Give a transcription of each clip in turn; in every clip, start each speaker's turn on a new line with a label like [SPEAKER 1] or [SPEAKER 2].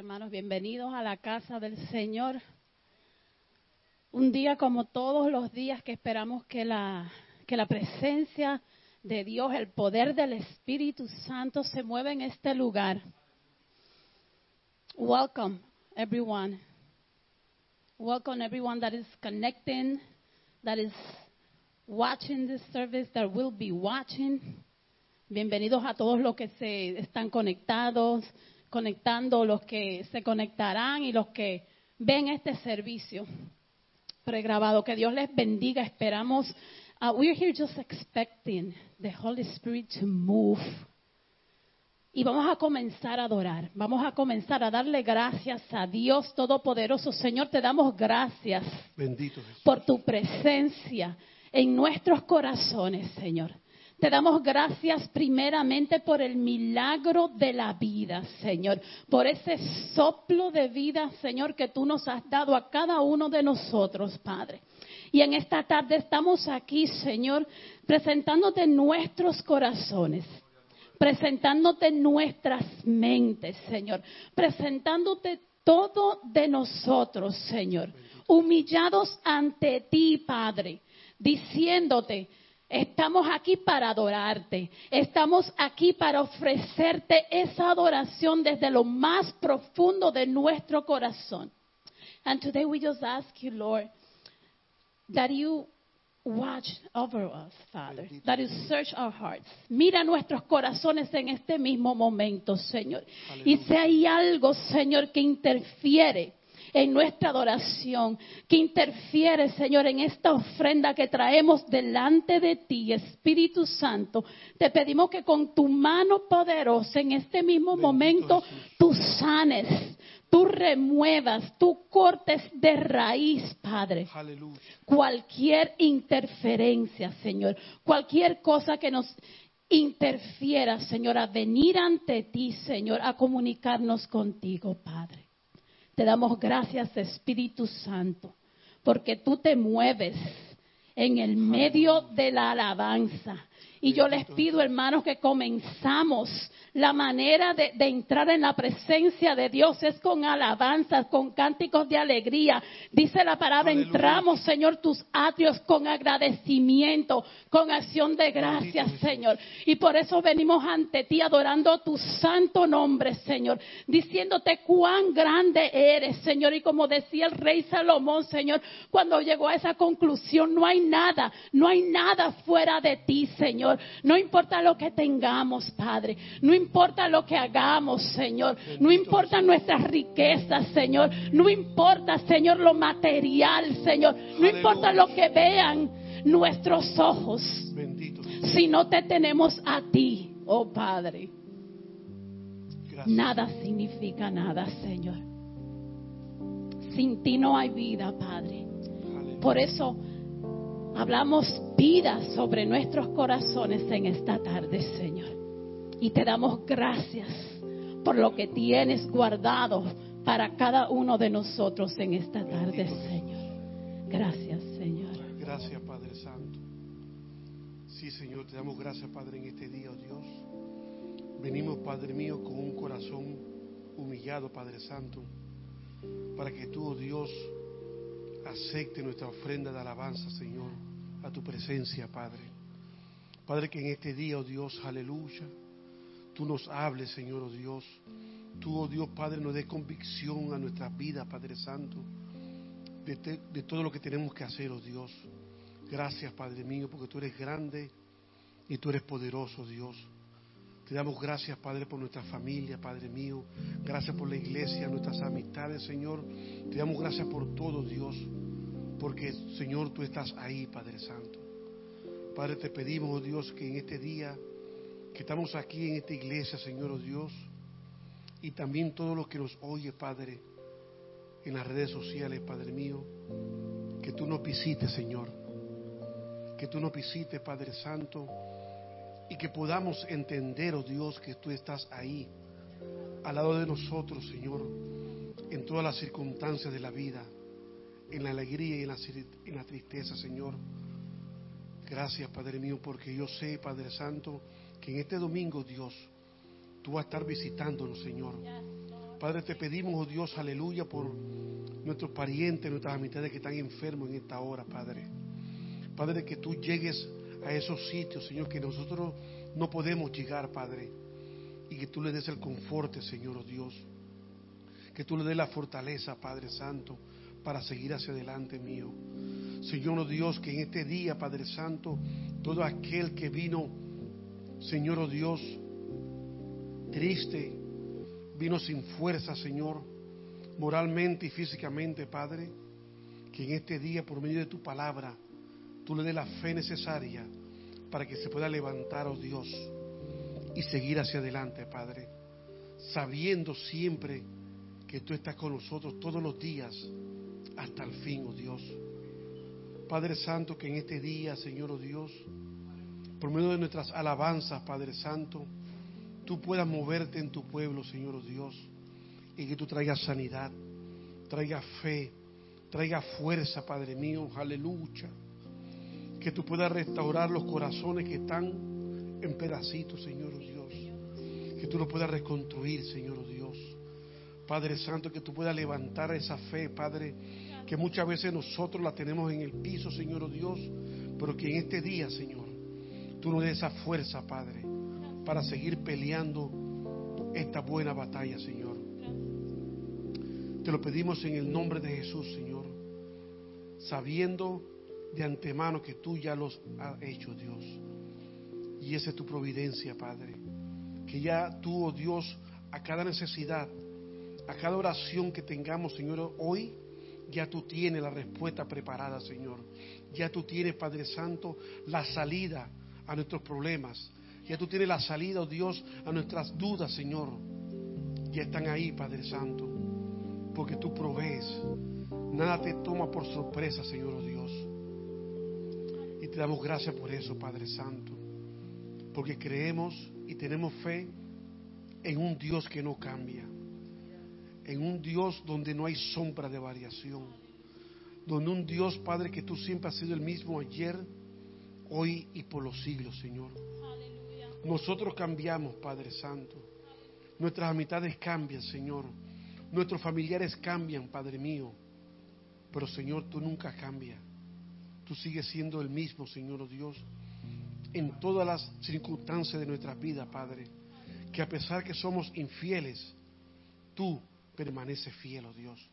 [SPEAKER 1] hermanos, bienvenidos a la casa del Señor. Un día como todos los días que esperamos que la, que la presencia de Dios, el poder del Espíritu Santo se mueva en este lugar. Welcome, everyone. Welcome, everyone that is connecting, that is watching this service, that will be watching. Bienvenidos a todos los que se están conectados, conectando, los que se conectarán y los que ven este servicio pregrabado. Que Dios les bendiga. Esperamos. Uh, we're here just expecting the Holy Spirit to move. Y vamos a comenzar a adorar. Vamos a comenzar a darle gracias a Dios Todopoderoso. Señor, te damos gracias
[SPEAKER 2] Bendito Jesús.
[SPEAKER 1] por tu presencia en nuestros corazones, Señor. Te damos gracias primeramente por el milagro de la vida, Señor, por ese soplo de vida, Señor, que tú nos has dado a cada uno de nosotros, Padre. Y en esta tarde estamos aquí, Señor, presentándote nuestros corazones, presentándote nuestras mentes, Señor, presentándote todo de nosotros, Señor, humillados ante ti, Padre, diciéndote, Estamos aquí para adorarte. Estamos aquí para ofrecerte esa adoración desde lo más profundo de nuestro corazón. And today we just ask you, Lord, that you watch over us, Father, that you search our hearts. Mira nuestros corazones en este mismo momento, Señor. Y si hay algo, Señor, que interfiere en nuestra adoración, que interfiere, Señor, en esta ofrenda que traemos delante de ti, Espíritu Santo. Te pedimos que con tu mano poderosa en este mismo
[SPEAKER 2] Bendito
[SPEAKER 1] momento
[SPEAKER 2] Jesús.
[SPEAKER 1] tú sanes, tú remuevas, tú cortes de raíz, Padre
[SPEAKER 2] Aleluya.
[SPEAKER 1] cualquier interferencia, Señor, cualquier cosa que nos interfiera, Señor, a venir ante ti, Señor, a comunicarnos contigo, Padre. Te damos gracias, Espíritu Santo, porque tú te mueves en el medio de la alabanza. Y yo les pido, hermanos, que comenzamos. La manera de, de entrar en la presencia de Dios es con alabanzas, con cánticos de alegría. Dice la palabra,
[SPEAKER 2] Aleluya.
[SPEAKER 1] entramos, Señor, tus atrios con agradecimiento, con acción de gracias. Señor. Y por eso venimos ante ti adorando tu santo nombre, Señor, diciéndote cuán grande eres, Señor. Y como decía el rey Salomón, Señor, cuando llegó a esa conclusión, no hay nada, no hay nada fuera de ti, Señor. No importa lo que tengamos, Padre. No importa lo que hagamos, Señor. No importa nuestras riquezas, Señor. No importa, Señor, lo material, Señor. No importa lo que vean nuestros ojos.
[SPEAKER 2] Bendito.
[SPEAKER 1] Si no te tenemos a ti, oh Padre,
[SPEAKER 2] Gracias.
[SPEAKER 1] nada significa nada, Señor. Sin ti no hay vida, Padre. Por eso hablamos vida sobre nuestros corazones en esta tarde, Señor. Y te damos gracias por lo que tienes guardado para cada uno de nosotros en esta tarde, Señor. Gracias, Señor.
[SPEAKER 2] Gracias, Padre Santo. Sí, Señor, te damos gracias, Padre, en este día, oh Dios. Venimos, Padre mío, con un corazón humillado, Padre Santo, para que tú, oh Dios, acepte nuestra ofrenda de alabanza, Señor, a tu presencia, Padre. Padre, que en este día, oh Dios, aleluya, tú nos hables, Señor, oh Dios. Tú, oh Dios, Padre, nos dé convicción a nuestras vidas, Padre Santo de, de todo lo que tenemos que hacer, oh Dios. Gracias, Padre mío, porque tú eres grande y tú eres poderoso, Dios. Te damos gracias, Padre, por nuestra familia, Padre mío. Gracias por la iglesia, nuestras amistades, Señor. Te damos gracias por todo, Dios. Porque, Señor, tú estás ahí, Padre Santo. Padre, te pedimos, oh Dios, que en este día, que estamos aquí en esta iglesia, Señor, oh Dios, y también todo lo que nos oye, Padre, en las redes sociales, Padre mío, que tú nos visites, Señor. Que tú nos visites, Padre Santo, y que podamos entender, oh Dios, que tú estás ahí, al lado de nosotros, Señor, en todas las circunstancias de la vida, en la alegría y en la, en la tristeza, Señor. Gracias, Padre mío, porque yo sé, Padre Santo, que en este domingo, Dios, tú vas a estar visitándonos, Señor. Padre, te pedimos, oh Dios, aleluya, por nuestros parientes, nuestras amistades que están enfermos en esta hora, Padre. Padre, que tú llegues a esos sitios, Señor, que nosotros no podemos llegar, Padre. Y que tú le des el conforte, Señor, oh Dios. Que tú le des la fortaleza, Padre Santo, para seguir hacia adelante, mío. Señor, oh Dios, que en este día, Padre Santo, todo aquel que vino, Señor, oh Dios, triste, vino sin fuerza, Señor, moralmente y físicamente, Padre, que en este día, por medio de tu palabra, tú le des la fe necesaria para que se pueda levantar, oh Dios, y seguir hacia adelante, Padre, sabiendo siempre que tú estás con nosotros todos los días hasta el fin, oh Dios. Padre Santo, que en este día, Señor, oh Dios, por medio de nuestras alabanzas, Padre Santo, tú puedas moverte en tu pueblo, Señor oh Dios, y que tú traigas sanidad, traigas fe, traigas fuerza, Padre mío, aleluya. Que tú puedas restaurar los corazones que están en pedacitos, Señor Dios. Que tú los puedas reconstruir, Señor Dios. Padre Santo, que tú puedas levantar esa fe, Padre, que muchas veces nosotros la tenemos en el piso, Señor Dios, pero que en este día, Señor, tú nos des esa fuerza, Padre, para seguir peleando esta buena batalla, Señor. Te lo pedimos en el nombre de Jesús, Señor, sabiendo de antemano que tú ya los has hecho, Dios. Y esa es tu providencia, Padre. Que ya tú, oh Dios, a cada necesidad, a cada oración que tengamos, Señor, hoy, ya tú tienes la respuesta preparada, Señor. Ya tú tienes, Padre Santo, la salida a nuestros problemas. Ya tú tienes la salida, oh Dios, a nuestras dudas, Señor. Ya están ahí, Padre Santo. Porque tú provees. Nada te toma por sorpresa, Señor, oh Dios. Te damos gracias por eso, Padre Santo. Porque creemos y tenemos fe en un Dios que no cambia en un Dios donde no hay sombra de variación, donde un Dios, Padre, que tú siempre has sido el mismo ayer, hoy y por los siglos, Señor. Nosotros cambiamos, Padre Santo. Nuestras amistades cambian, Señor. Nuestros familiares cambian, Padre mío. Pero, Señor, tú nunca cambias. Tú sigues siendo el mismo, Señor oh Dios, en todas las circunstancias de nuestra vida, Padre. Que a pesar que somos infieles, tú permanece fiel, oh Dios.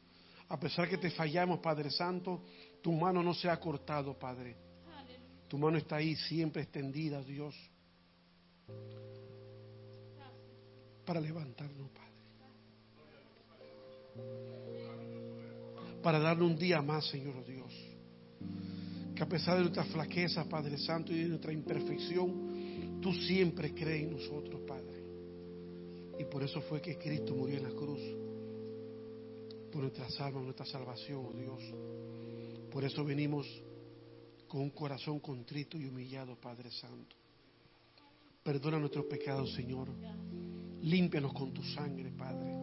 [SPEAKER 2] A pesar que te fallamos, Padre Santo, tu mano no se ha cortado, Padre. Tu mano está ahí siempre extendida, Dios, para levantarnos, Padre. Para darle un día más, Señor Dios. Que a pesar de nuestras flaquezas, Padre Santo, y de nuestra imperfección, tú siempre crees en nosotros, Padre. Y por eso fue que Cristo murió en la cruz por nuestra salva, nuestra salvación, oh Dios. Por eso venimos con un corazón contrito y humillado, Padre Santo. Perdona nuestros pecados, Señor. Límpianos con tu sangre, Padre.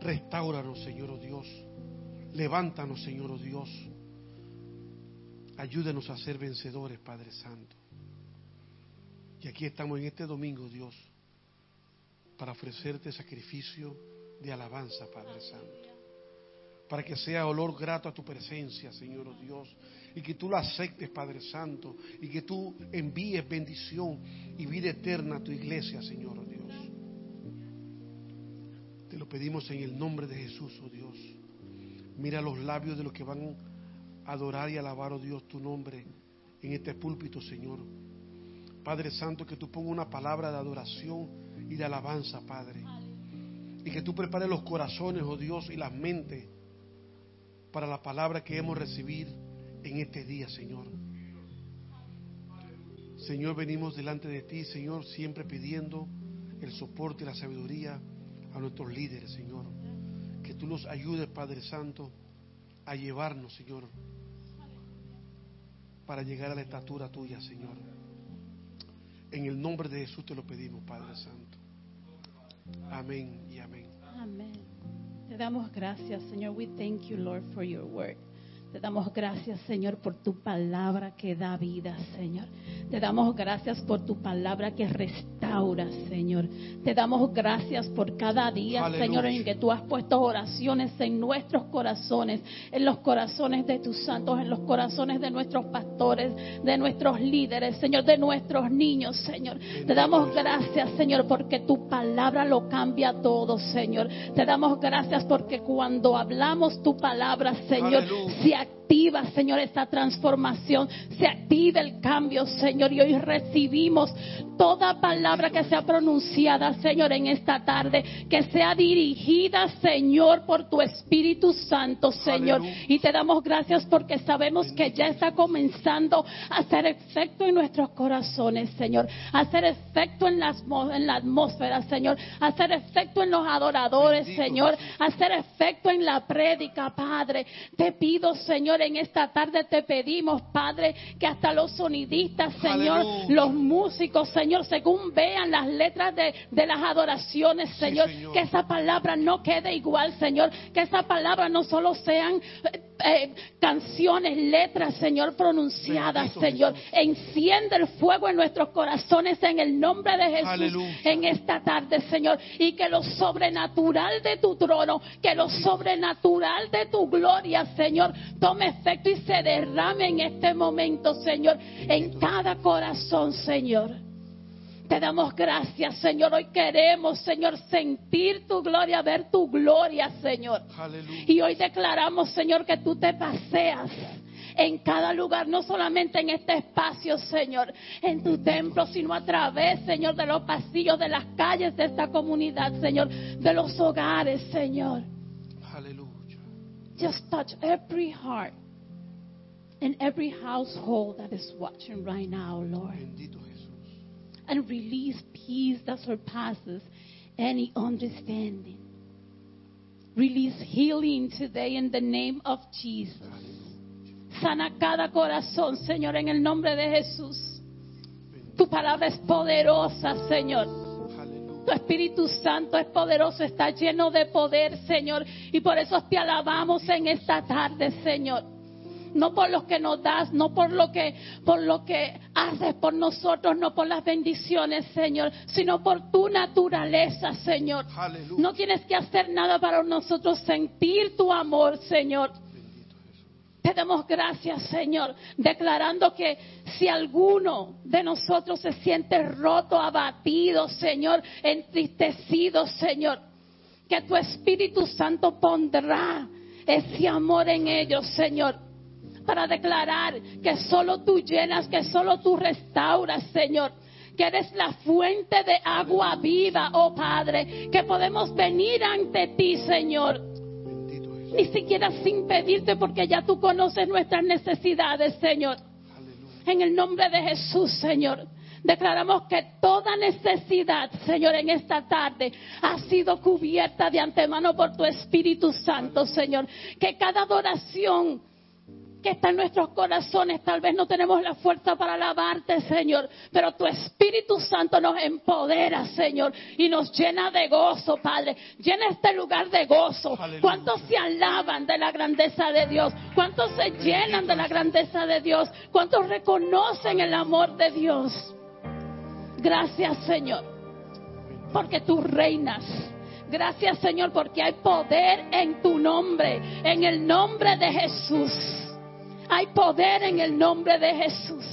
[SPEAKER 2] Restauranos, Señor, oh Dios. Levántanos, Señor, oh Dios. Ayúdenos a ser vencedores, Padre Santo. Y aquí estamos en este domingo, Dios, para ofrecerte sacrificio de alabanza, Padre Santo para que sea olor grato a tu presencia, Señor oh Dios, y que tú lo aceptes, Padre Santo, y que tú envíes bendición y vida eterna a tu iglesia, Señor Dios. Te lo pedimos en el nombre de Jesús, oh Dios. Mira los labios de los que van adorar y alabar, oh Dios, tu nombre en este púlpito, Señor. Padre Santo, que tú pongas una palabra de adoración y de alabanza, Padre. Y que tú prepares los corazones, oh Dios, y las mentes para la palabra que hemos recibido en este día, Señor. Señor, venimos delante de ti, Señor, siempre pidiendo el soporte y la sabiduría a nuestros líderes, Señor. Que tú los ayudes, Padre Santo, a llevarnos, Señor, para llegar a la estatura tuya, Señor. En el nombre de Jesús te lo pedimos, Padre Santo. Amén y amén.
[SPEAKER 1] Amén. Te damos gracias, Señor. We thank you, Lord, for your word. Te damos gracias, Señor, por tu palabra que da vida, Señor. Te damos gracias por tu palabra que restaura Señor. Te damos gracias por cada día,
[SPEAKER 2] Aleluya.
[SPEAKER 1] Señor, en que tú has puesto oraciones en nuestros corazones, en los corazones de tus santos, en los corazones de nuestros pastores, de nuestros líderes, Señor, de nuestros niños, Señor. Te damos gracias, Señor, porque tu palabra lo cambia todo, Señor. Te damos gracias porque cuando hablamos tu palabra, Señor,
[SPEAKER 2] Aleluya.
[SPEAKER 1] se their activa, Señor, esta transformación, se activa el cambio, Señor, y hoy recibimos toda palabra que sea pronunciada, Señor, en esta tarde, que sea dirigida, Señor, por tu Espíritu Santo, Señor.
[SPEAKER 2] Aleluya.
[SPEAKER 1] Y te damos gracias porque sabemos que ya está comenzando a hacer efecto en nuestros corazones, Señor, a hacer efecto en, la atmósfera, Señor, a hacer efecto en los adoradores,
[SPEAKER 2] Bendito
[SPEAKER 1] Señor,
[SPEAKER 2] Jesús.
[SPEAKER 1] hacer efecto en la prédica, Padre. Te pido, Señor, en esta tarde te pedimos, Padre, que hasta los sonidistas, Señor,
[SPEAKER 2] Aleluya.
[SPEAKER 1] los músicos, Señor, según vean las letras de, de las adoraciones,
[SPEAKER 2] Sí,
[SPEAKER 1] Señor, que esa palabra no quede igual, Señor, que esa palabra no solo sean eh, eh, canciones, letras, Señor, pronunciadas,
[SPEAKER 2] Bendito
[SPEAKER 1] Señor.
[SPEAKER 2] Jesús.
[SPEAKER 1] Enciende el fuego en nuestros corazones en el nombre de Jesús
[SPEAKER 2] Aleluya.
[SPEAKER 1] en esta tarde, Señor, y que lo sobrenatural de tu trono, que lo sobrenatural de tu gloria, Señor, tome efecto y se derrame en este momento, Señor, en cada corazón, Señor. Te damos gracias, Señor. Hoy queremos, Señor, sentir tu gloria, ver tu gloria, Señor.
[SPEAKER 2] Aleluya.
[SPEAKER 1] Y hoy declaramos, Señor, que tú te paseas en cada lugar, no solamente en este espacio, Señor, en tu templo, sino a través, Señor, de los pasillos, de las calles de esta comunidad, Señor, de los hogares, Señor. Just touch every heart and every household that is watching right now, Lord.
[SPEAKER 2] Jesús.
[SPEAKER 1] and release peace that surpasses any understanding. Release healing today in the name of Jesus. Sana cada corazón, Señor, en el nombre de Jesús. Tu palabra es poderosa, Señor. Tu
[SPEAKER 2] Aleluya.
[SPEAKER 1] Espíritu Santo es poderoso, está lleno de poder, Señor. Y por eso te alabamos en esta tarde, Señor. No por lo que nos das, no por lo que por lo que haces por nosotros, no por las bendiciones, Señor, sino por tu naturaleza, Señor.
[SPEAKER 2] Aleluya.
[SPEAKER 1] No tienes que hacer nada para nosotros sentir tu amor, Señor. Te damos gracias, Señor, declarando que si alguno de nosotros se siente roto, abatido, Señor, entristecido, Señor, que tu Espíritu Santo pondrá ese amor en ellos, Señor, para declarar que solo tú llenas, que solo tú restauras, Señor. Que eres la fuente de agua viva, oh Padre, que podemos venir ante ti, Señor. Ni siquiera sin pedirte porque ya tú conoces nuestras necesidades, Señor.
[SPEAKER 2] Aleluya.
[SPEAKER 1] En el nombre de Jesús, Señor. Declaramos que toda necesidad, Señor, en esta tarde ha sido cubierta de antemano por tu Espíritu Santo, Señor. Que cada adoración que está en nuestros corazones, tal vez no tenemos la fuerza para alabarte, Señor, pero tu Espíritu Santo nos empodera, Señor, y nos llena de gozo, Padre. Llena este lugar de gozo.
[SPEAKER 2] Aleluya.
[SPEAKER 1] ¿Cuántos se alaban de la grandeza de Dios? ¿Cuántos se llenan de la grandeza de Dios? ¿Cuántos reconocen el amor de Dios? Gracias, Señor, porque tú reinas. Gracias, Señor, porque hay poder en tu nombre, en el nombre de Jesús. Hay poder en el nombre de Jesús.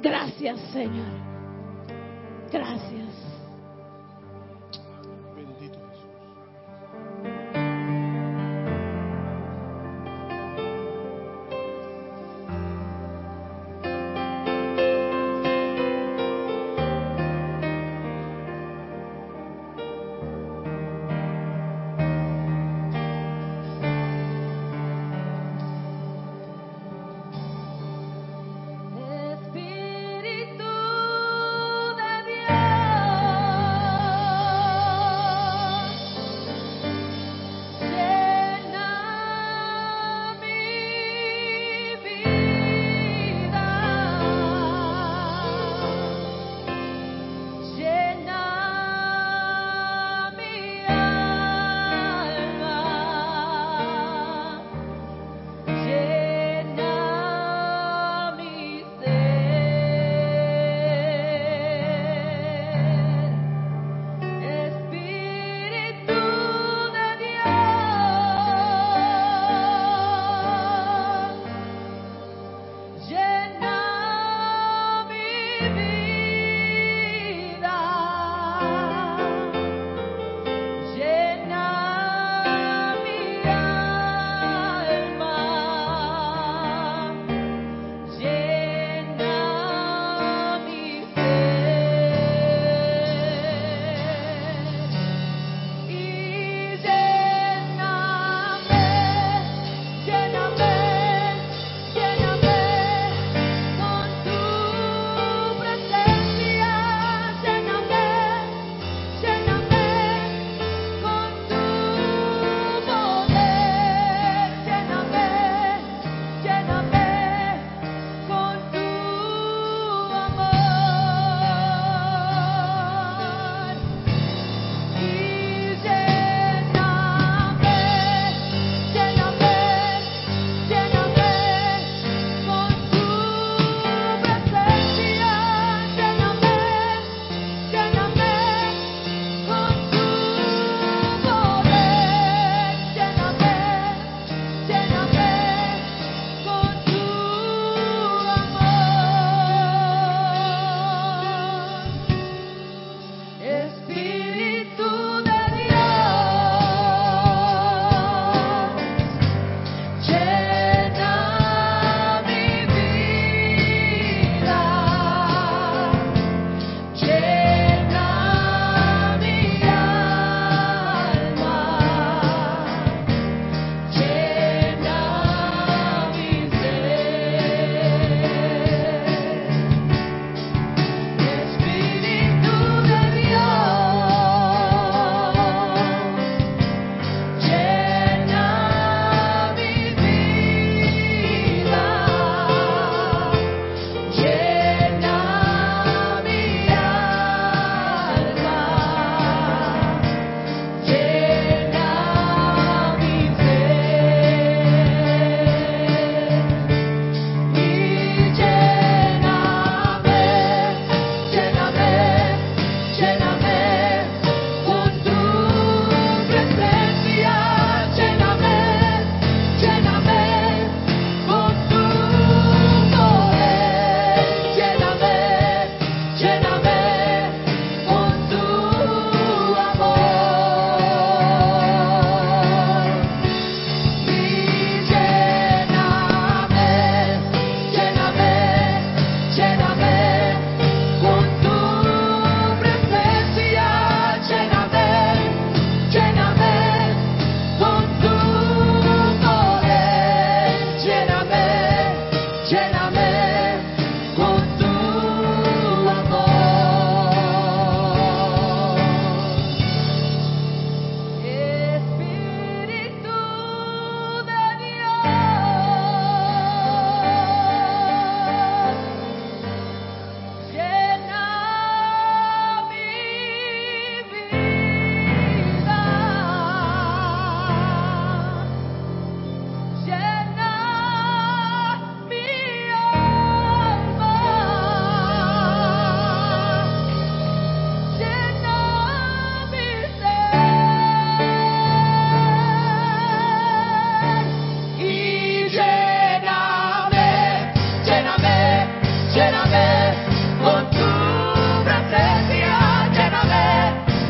[SPEAKER 1] Gracias, Señor. Gracias.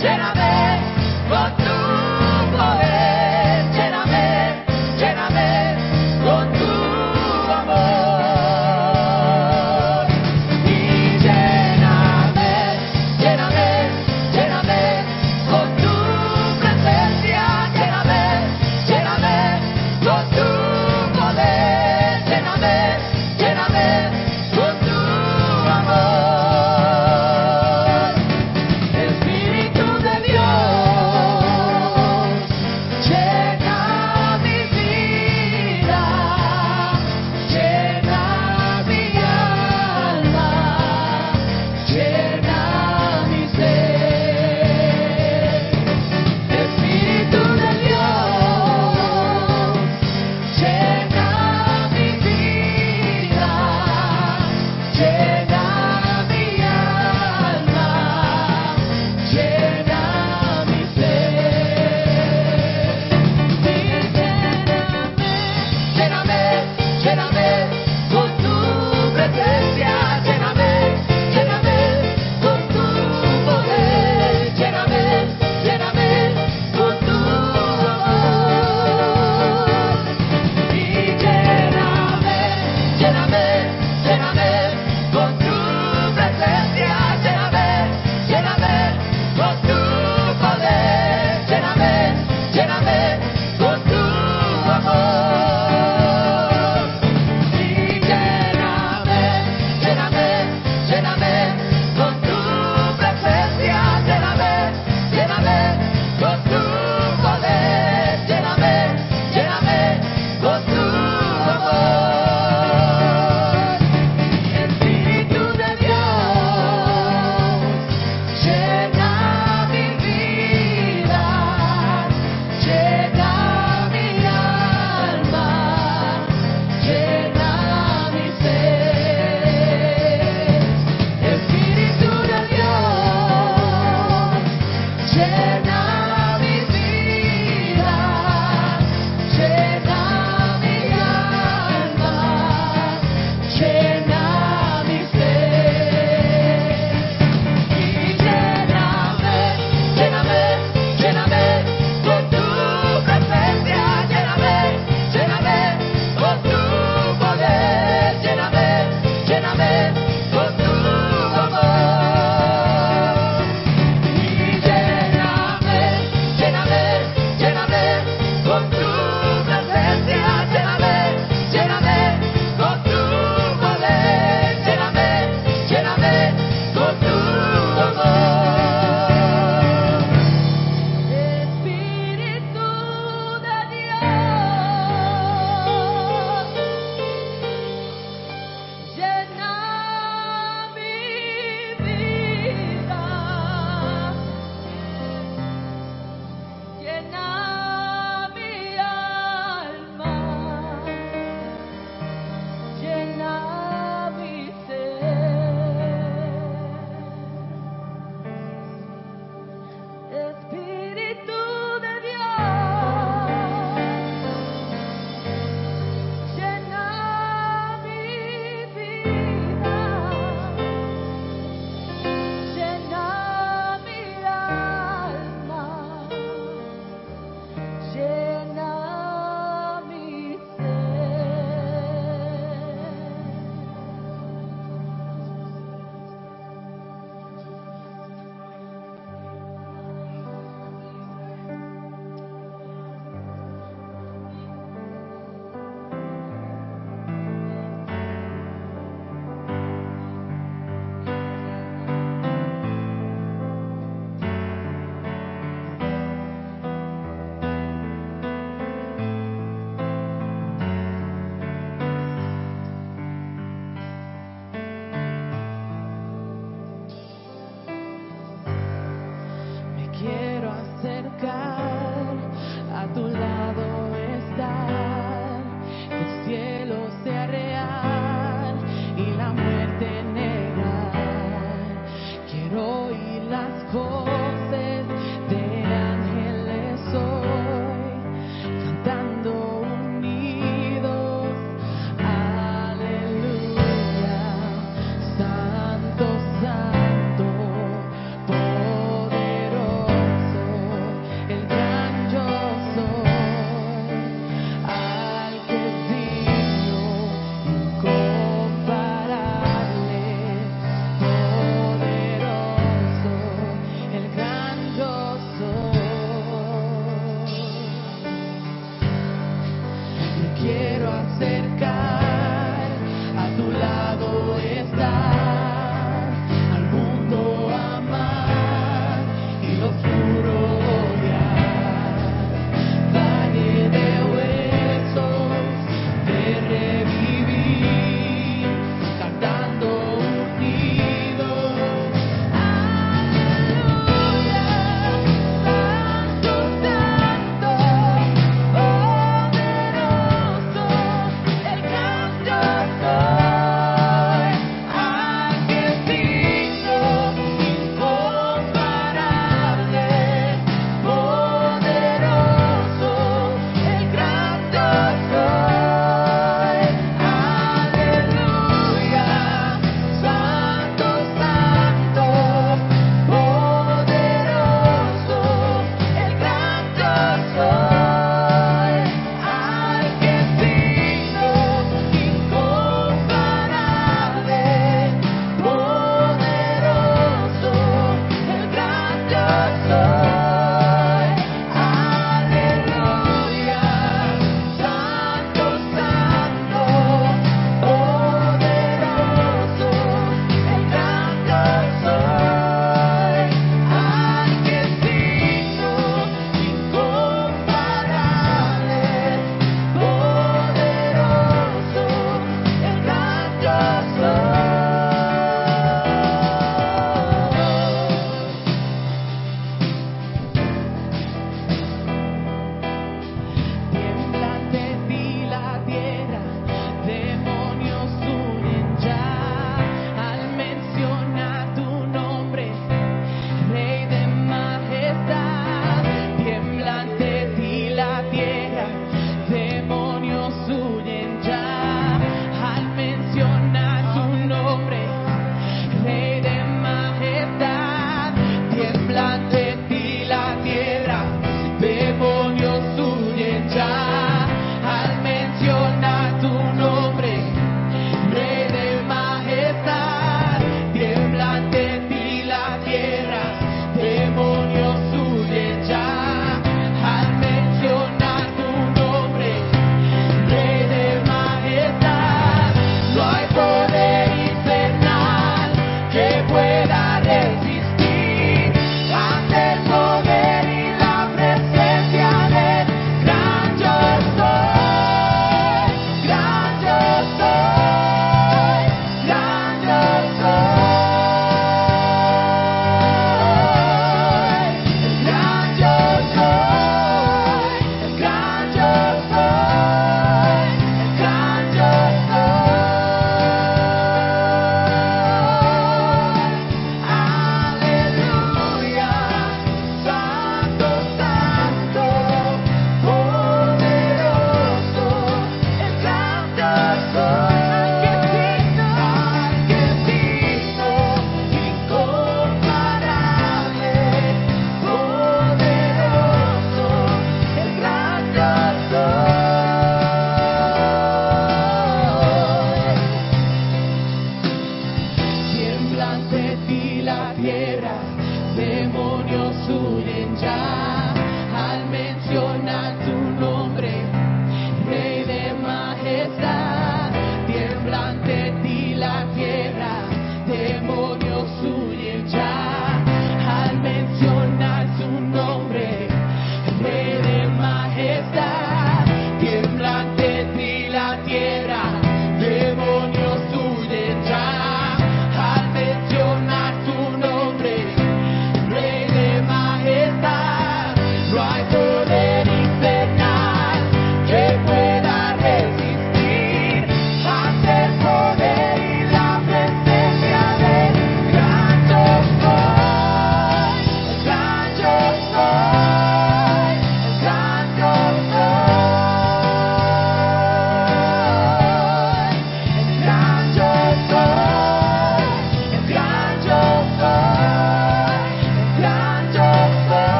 [SPEAKER 3] Said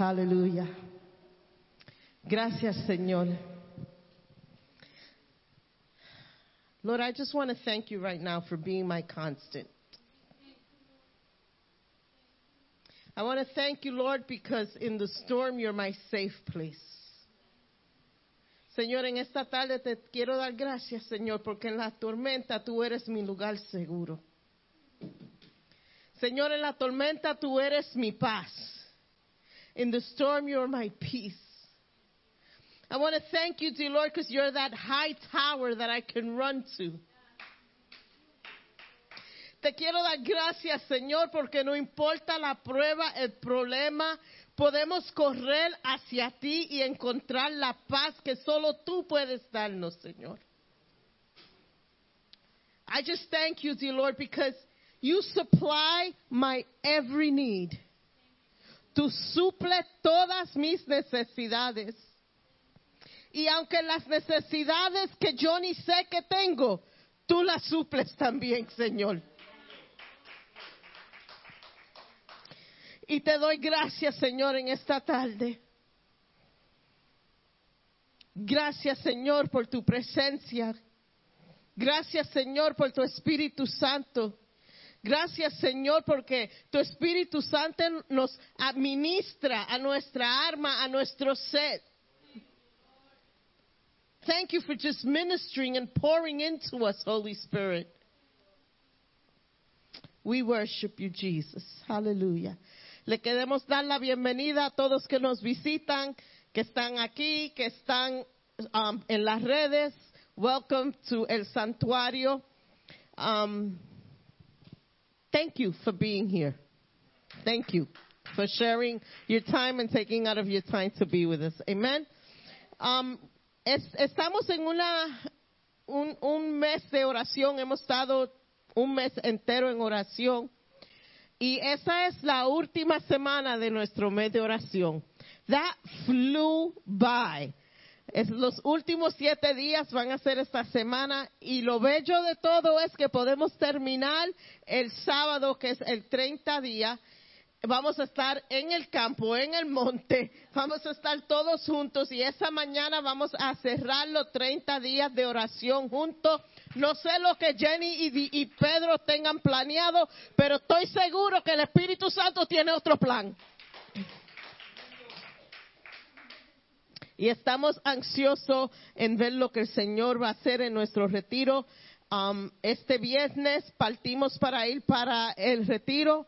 [SPEAKER 4] Aleluya. Gracias, Señor. Lord, I just want to thank you right now for being my constant. I want to thank you, Lord, because in the storm you're my safe place. Señor, en esta tarde te quiero dar gracias, Señor, porque en la tormenta tú eres mi lugar seguro. Señor, en la tormenta tú eres mi paz. In the storm you're my peace. I want to thank you, dear Lord, because you're that high tower that I can run to. Te quiero dar gracias, Señor, porque no importa la prueba, el problema, podemos correr hacia ti y encontrar la paz que solo tú puedes darnos, Señor. I just thank you, dear Lord, because you supply my every need. Tú suple todas mis necesidades. Y aunque las necesidades que yo ni sé que tengo, tú las suples también, Señor. Y te doy gracias, Señor, en esta tarde. Gracias, Señor, por tu presencia. Gracias, Señor, por tu Espíritu Santo. Gracias, Señor, porque tu Espíritu Santo nos administra a nuestra arma, a nuestro ser. Thank you for just ministering and pouring into us, Holy Spirit. We worship you, Jesus. Hallelujah. Le queremos dar la bienvenida a todos que nos visitan, que están aquí, que están um, en las redes. Welcome to El Santuario. Um, thank you for being here. Thank you for sharing your time and taking out of your time to be with us. Amen. Um, es, estamos en una, un, un mes de oración. Hemos estado un mes entero en oración. Y esa es la última semana de nuestro mes de oración. That flew by. Es, los últimos siete días van a ser esta semana y lo bello de todo es que podemos terminar el sábado, que es el 30 día. Vamos a estar en el campo, en el monte, vamos a estar todos juntos y esa mañana vamos a cerrar los 30 días de oración juntos. No sé lo que Jenny y, y Pedro tengan planeado, pero estoy seguro que el Espíritu Santo tiene otro plan. Y estamos ansiosos en ver lo que el Señor va a hacer en nuestro retiro. Um, este viernes partimos para ir para el retiro.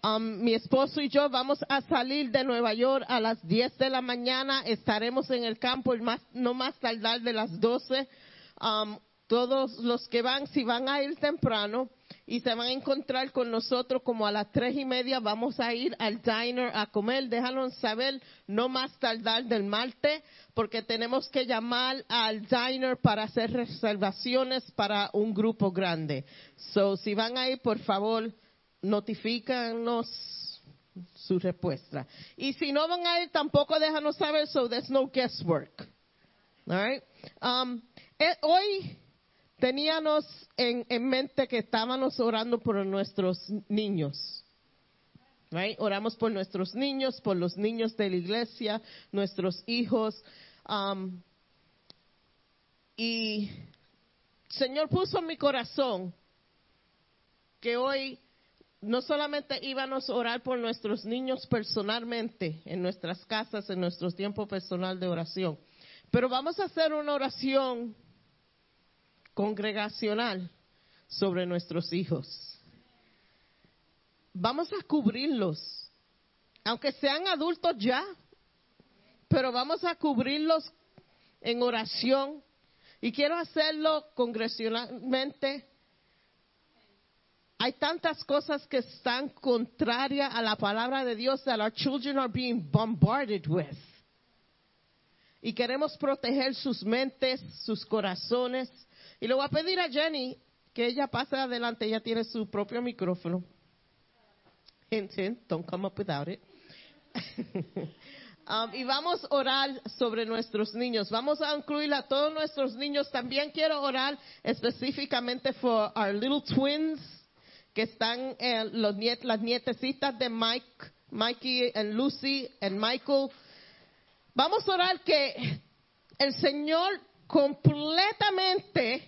[SPEAKER 4] Um, mi esposo y yo vamos a salir de Nueva York a las 10 de la mañana. Estaremos en el campo no más tardar de las 12. Um, todos los que van, si van a ir temprano y se van a encontrar con nosotros como a las tres y media, vamos a ir al diner a comer. Déjanos saber no más tardar del martes, porque tenemos que llamar al diner para hacer reservaciones para un grupo grande. So, si van a ir, por favor, notifícanos su respuesta. Y si no van a ir, tampoco déjanos saber, so there's no guesswork. All right? Um, eh, hoy teníamos en, en, mente que estábamos orando por nuestros niños. Oramos por nuestros niños, por los niños de la iglesia, nuestros hijos. Um, y Señor puso en mi corazón que hoy no solamente íbamos a orar por nuestros niños personalmente, en nuestras casas, en nuestro tiempo personal de oración, pero vamos a hacer una oración congregacional sobre nuestros hijos. Vamos a cubrirlos, aunque sean adultos ya, pero vamos a cubrirlos en oración y quiero hacerlo congregacionalmente. Hay tantas cosas que están contrarias a la palabra de Dios that our children are being bombarded with. Y queremos proteger sus mentes, sus corazones. Y le voy a pedir a Jenny que ella pase adelante, ella tiene su propio micrófono. Hint, hint, don't come up without it. um, y vamos a orar sobre nuestros niños. Vamos a incluir a todos nuestros niños. También quiero orar específicamente for our little twins que están eh, los niet las nietecitas de Mike Mikey and Lucy and Michael. Vamos a orar que el Señor completamente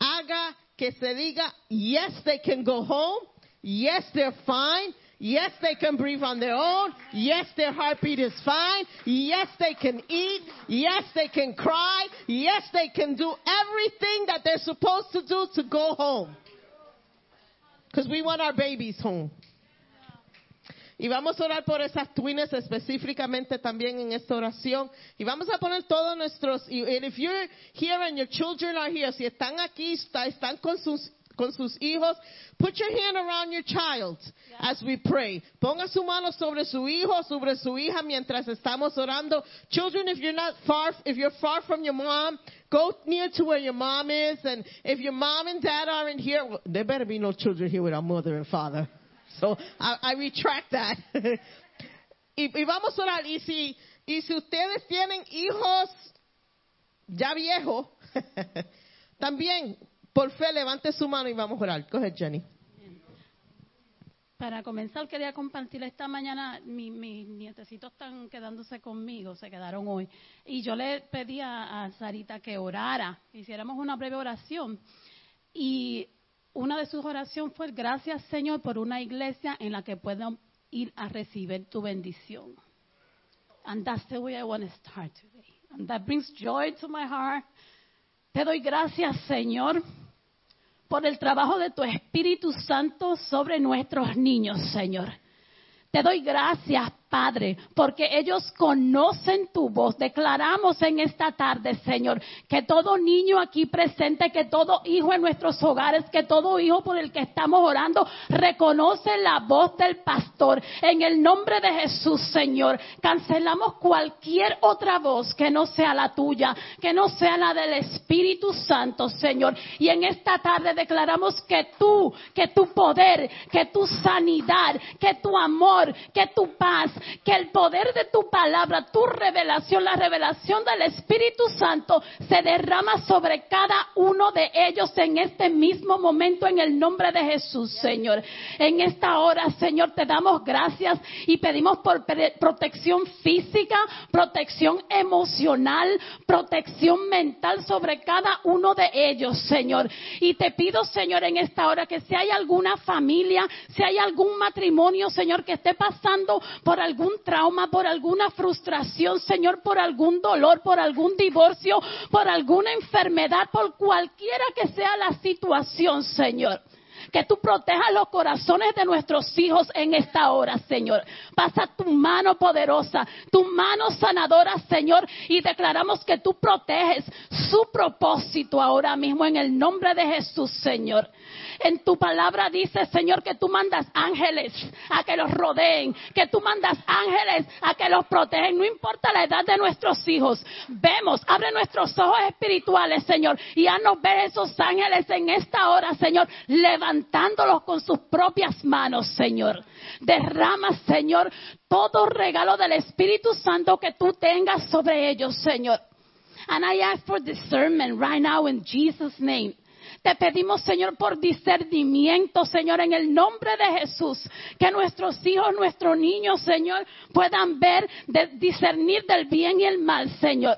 [SPEAKER 4] haga que se diga, yes, they can go home. Yes, they're fine. Yes, they can breathe on their own. Yes, their heartbeat is fine. Yes, they can eat. Yes, they can cry. Yes, they can do everything that they're supposed to do to go home. Because we want our babies home. Y vamos a orar por esas twins específicamente también en esta oración. Y vamos a poner todos nuestros, y and if you're here and your children are here, si están aquí, está- están con sus, con sus hijos, put your hand around your child as we pray. Ponga su mano sobre su hijo, sobre su hija mientras estamos orando. Children, if you're not far, if you're far from your mom, go near to where your mom is. And if your mom and dad aren't here, well, there better be no children here without mother and father. So I, retract that. y, vamos a orar. Y si, y si ustedes tienen hijos ya viejos, también por fe levante su mano y vamos a orar. Ahead, Jenny.
[SPEAKER 1] Para comenzar, quería compartir esta mañana, mi- mis nietecitos están quedándose conmigo, se quedaron hoy. Y yo le pedí a, a Sarita que orara, hiciéramos una breve oración. Y una de sus oraciones fue, gracias Señor por una iglesia en la que puedan ir a recibir tu bendición. And that's the way I want to start today. And that brings joy to my heart. Te doy gracias, Señor, por el trabajo de tu Espíritu Santo sobre nuestros niños, Señor. Te doy gracias, Padre, porque ellos conocen tu voz. Declaramos en esta tarde, Señor, que todo niño aquí presente, que todo hijo en nuestros hogares, que todo hijo por el que estamos orando, reconoce la voz del pastor. En el nombre de Jesús, Señor, cancelamos cualquier otra voz que no sea la tuya, que no sea la del Espíritu Santo, Señor. Y en esta tarde declaramos que tú, que tu poder, que tu sanidad, que tu amor, que tu paz, que el poder de tu palabra, tu revelación, la revelación del Espíritu Santo se derrama sobre cada uno de ellos en este mismo momento en el nombre de Jesús, Señor. En esta hora, Señor, te damos gracias y pedimos por protección física, protección emocional, protección mental sobre cada uno de ellos, Señor. Y te pido, Señor, en esta hora que si hay alguna familia, si hay algún matrimonio, Señor, que esté pasando por algún trauma, por alguna frustración, Señor, por algún dolor, por algún divorcio, por alguna enfermedad, por cualquiera que sea la situación, Señor. Que tú protejas los corazones de nuestros hijos en esta hora, Señor. Pasa tu mano poderosa, tu mano sanadora, Señor, y declaramos que tú proteges su propósito ahora mismo en el nombre de Jesús, Señor. En tu palabra dice, Señor, que tú mandas ángeles a que los rodeen, que tú mandas ángeles a que los protegen, no importa la edad de nuestros hijos. Vemos, abre nuestros ojos espirituales, Señor, y haznos ver esos ángeles en esta hora, Señor, levantándolos con sus propias manos, Señor. Derrama, Señor, todo regalo del Espíritu Santo que tú tengas sobre ellos, Señor. And I ask for discernment right now in Jesus' name. Te pedimos, Señor, por discernimiento, Señor, en el nombre de Jesús. Que nuestros hijos, nuestros niños, Señor, puedan ver, discernir del bien y el mal, Señor.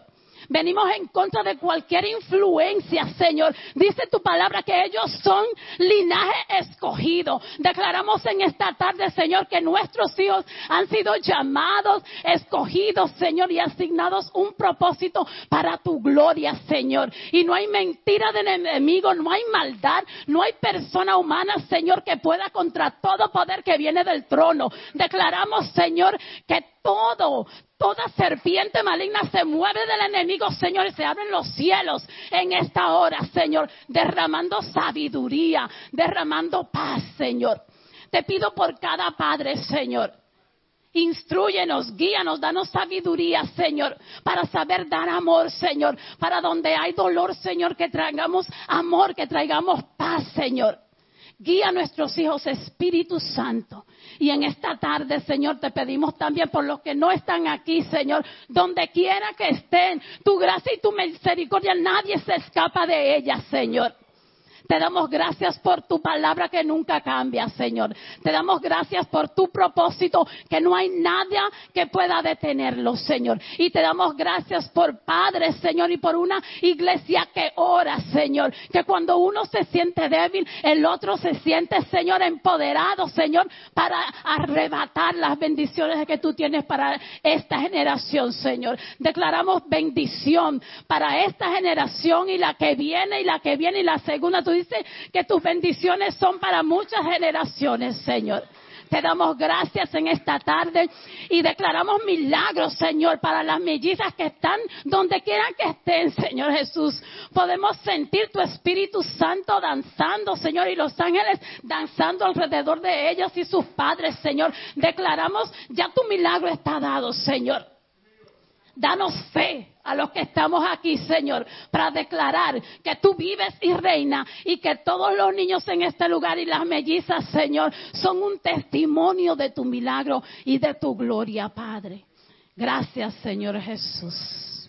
[SPEAKER 1] Venimos en contra de cualquier influencia, Señor. Dice tu palabra que ellos son linaje escogido. Declaramos en esta tarde, Señor, que nuestros hijos han sido llamados, escogidos, Señor, y asignados un propósito para tu gloria, Señor. Y no hay mentira del enemigo, no hay maldad, no hay persona humana, Señor, que pueda contra todo poder que viene del trono. Declaramos, Señor, que todo, toda serpiente maligna se mueve del enemigo, Señor, y se abren los cielos en esta hora, Señor, derramando sabiduría, derramando paz, Señor. Te pido por cada padre, Señor. Instruyenos, guíanos, danos sabiduría, Señor, para saber dar amor, Señor, para donde hay dolor, Señor, que traigamos amor, que traigamos paz, Señor. Guía a nuestros hijos, Espíritu Santo. Y en esta tarde, Señor, te pedimos también por los que no están aquí, Señor, donde quiera que estén, tu gracia y tu misericordia, nadie se escapa de ellas, Señor. Te damos gracias por tu palabra que nunca cambia, Señor. Te damos gracias por tu propósito, que no hay nada que pueda detenerlo, Señor. Y te damos gracias por Padre, Señor, y por una iglesia que ora, Señor. Que cuando uno se siente débil, el otro se siente, Señor, empoderado, Señor, para arrebatar las bendiciones que tú tienes para esta generación, Señor. Declaramos bendición para esta generación y la que viene y la que viene y la segunda. Tú dices que tus bendiciones son para muchas generaciones, Señor. Te damos gracias en esta tarde y declaramos milagros, Señor, para las mellizas que están donde quieran que estén, Señor Jesús. Podemos sentir tu Espíritu Santo danzando, Señor, y los ángeles danzando alrededor de ellas y sus padres, Señor. Declaramos, ya tu milagro está dado, Señor. Danos fe a los que estamos aquí, Señor, para declarar que tú vives y reinas y que todos los niños en este lugar y las mellizas, Señor, son un testimonio de tu milagro y de tu gloria, Padre. Gracias, Señor Jesús.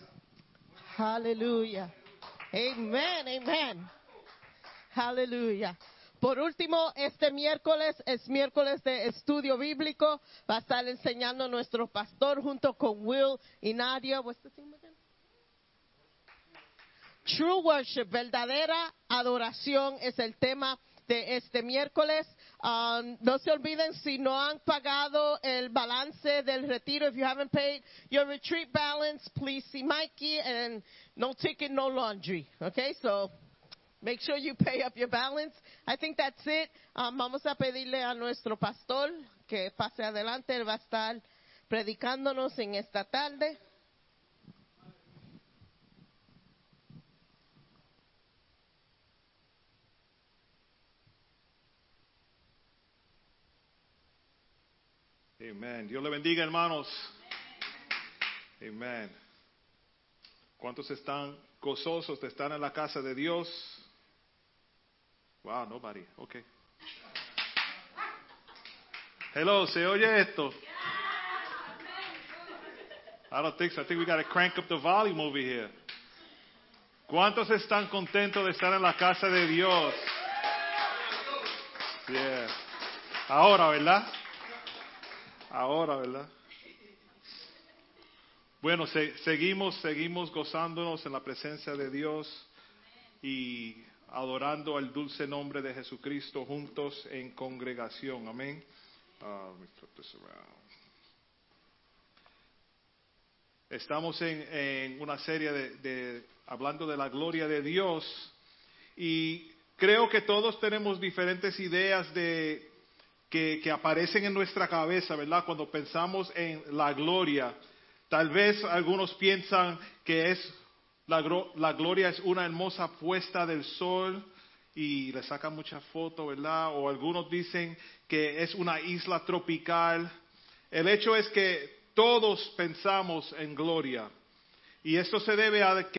[SPEAKER 4] Aleluya. Amen, amen. Aleluya. Por último, este miércoles es miércoles de estudio bíblico. Va a estar enseñando nuestro pastor junto con Will y Nadia. Again? True worship, verdadera adoración es el tema de este miércoles. Um, no se olviden si no han pagado el balance del retiro. If you haven't paid your retreat balance, please see Mikey and no ticket, no laundry. Okay, so Make sure you pay up your balance. I think that's it. Um, vamos a pedirle a nuestro pastor que pase adelante. Él va a estar predicándonos en esta tarde.
[SPEAKER 5] Amén. Dios le bendiga, hermanos. Amén. ¿Cuántos están gozosos de estar en la casa de Dios? Wow, nobody. Okay. Hello, ¿se oye esto? I don't think so. I think we got to crank up the volume over here. ¿Cuántos están contentos de estar en la casa de Dios? Yeah. Ahora, ¿verdad? Ahora, ¿verdad? Bueno, se- seguimos, seguimos gozándonos en la presencia de Dios y adorando al dulce nombre de Jesucristo juntos en congregación. Amén. Around. Estamos en, en una serie de, de- hablando de la gloria de Dios y creo que todos tenemos diferentes ideas de que, que aparecen en nuestra cabeza, ¿verdad? Cuando pensamos en la gloria. Tal vez algunos piensan que es la, gloria es una hermosa puesta del sol y le sacan muchas fotos, ¿verdad? O algunos dicen que es una isla tropical. El hecho es que todos pensamos en gloria. Y esto se debe a que